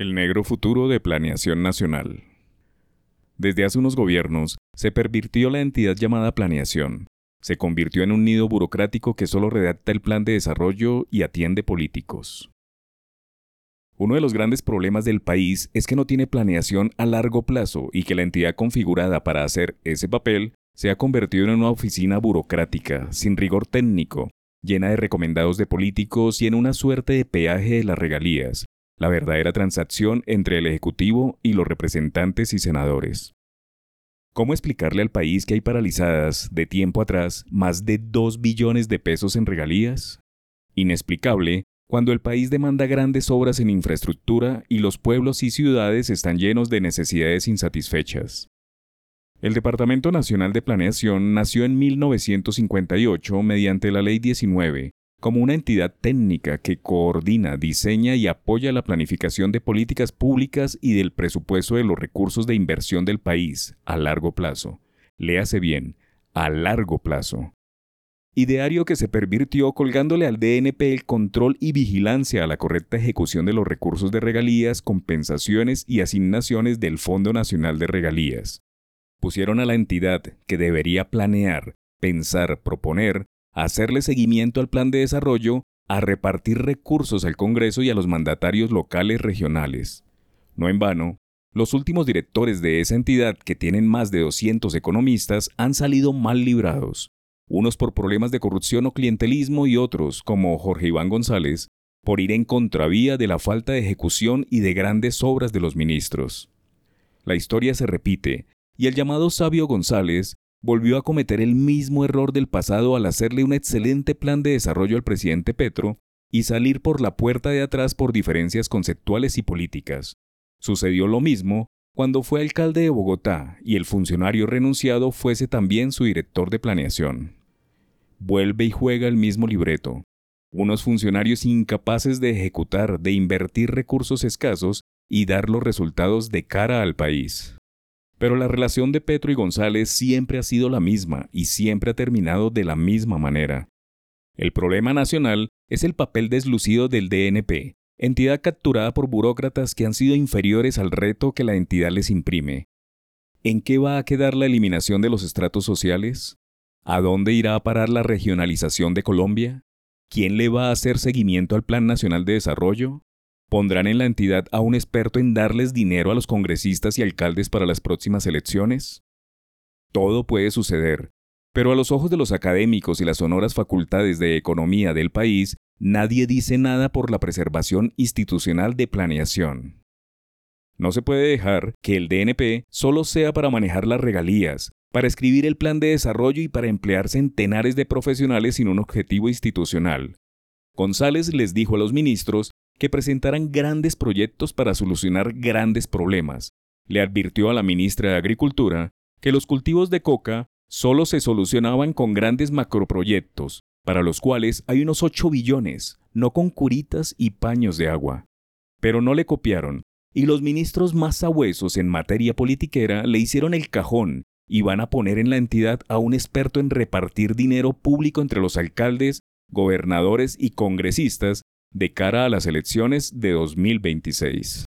El negro futuro de Planeación Nacional. Desde hace unos gobiernos se pervirtió la entidad llamada Planeación. Se convirtió en un nido burocrático que solo redacta el plan de desarrollo y atiende políticos. Uno de los grandes problemas del país es que no tiene planeación a largo plazo y que la entidad configurada para hacer ese papel se ha convertido en una oficina burocrática, sin rigor técnico, llena de recomendados de políticos y en una suerte de peaje de las regalías, la verdadera transacción entre el Ejecutivo y los representantes y senadores. ¿Cómo explicarle al país que hay paralizadas, de tiempo atrás, más de 2 billones de pesos en regalías? Inexplicable cuando el país demanda grandes obras en infraestructura y los pueblos y ciudades están llenos de necesidades insatisfechas. El Departamento Nacional de Planeación nació en 1958 mediante la Ley 19, como una entidad técnica que coordina, diseña y apoya la planificación de políticas públicas y del presupuesto de los recursos de inversión del país a largo plazo. Léase bien, a largo plazo. Ideario que se pervirtió colgándole al DNP el control y vigilancia a la correcta ejecución de los recursos de regalías, compensaciones y asignaciones del Fondo Nacional de Regalías. Pusieron a la entidad que debería planear, pensar, proponer, hacerle seguimiento al plan de desarrollo, a repartir recursos al Congreso y a los mandatarios locales regionales. No en vano, los últimos directores de esa entidad, que tienen más de 200 economistas, han salido mal librados, unos por problemas de corrupción o clientelismo y otros, como Jorge Iván González, por ir en contravía de la falta de ejecución y de grandes obras de los ministros. La historia se repite, y el llamado sabio González volvió a cometer el mismo error del pasado al hacerle un excelente plan de desarrollo al presidente Petro y salir por la puerta de atrás por diferencias conceptuales y políticas. Sucedió lo mismo cuando fue alcalde de Bogotá y el funcionario renunciado fuese también su director de planeación. Vuelve y juega el mismo libreto. Unos funcionarios incapaces de ejecutar, de invertir recursos escasos y dar los resultados de cara al país. Pero la relación de Petro y González siempre ha sido la misma y siempre ha terminado de la misma manera. El problema nacional es el papel deslucido del DNP, entidad capturada por burócratas que han sido inferiores al reto que la entidad les imprime. ¿En qué va a quedar la eliminación de los estratos sociales? ¿A dónde irá a parar la regionalización de Colombia? ¿Quién le va a hacer seguimiento al Plan Nacional de Desarrollo? ¿Pondrán en la entidad a un experto en darles dinero a los congresistas y alcaldes para las próximas elecciones? Todo puede suceder, pero a los ojos de los académicos y las sonoras facultades de economía del país, nadie dice nada por la preservación institucional de planeación. No se puede dejar que el DNP solo sea para manejar las regalías, para escribir el plan de desarrollo y para emplear centenares de profesionales sin un objetivo institucional. González les dijo a los ministros que presentaran grandes proyectos para solucionar grandes problemas. Le advirtió a la ministra de Agricultura que los cultivos de coca solo se solucionaban con grandes macroproyectos, para los cuales hay unos 8 billones, no con curitas y paños de agua. Pero no le copiaron, y los ministros más sabuesos en materia politiquera le hicieron el cajón y van a poner en la entidad a un experto en repartir dinero público entre los alcaldes, gobernadores y congresistas de cara a las elecciones de 2026.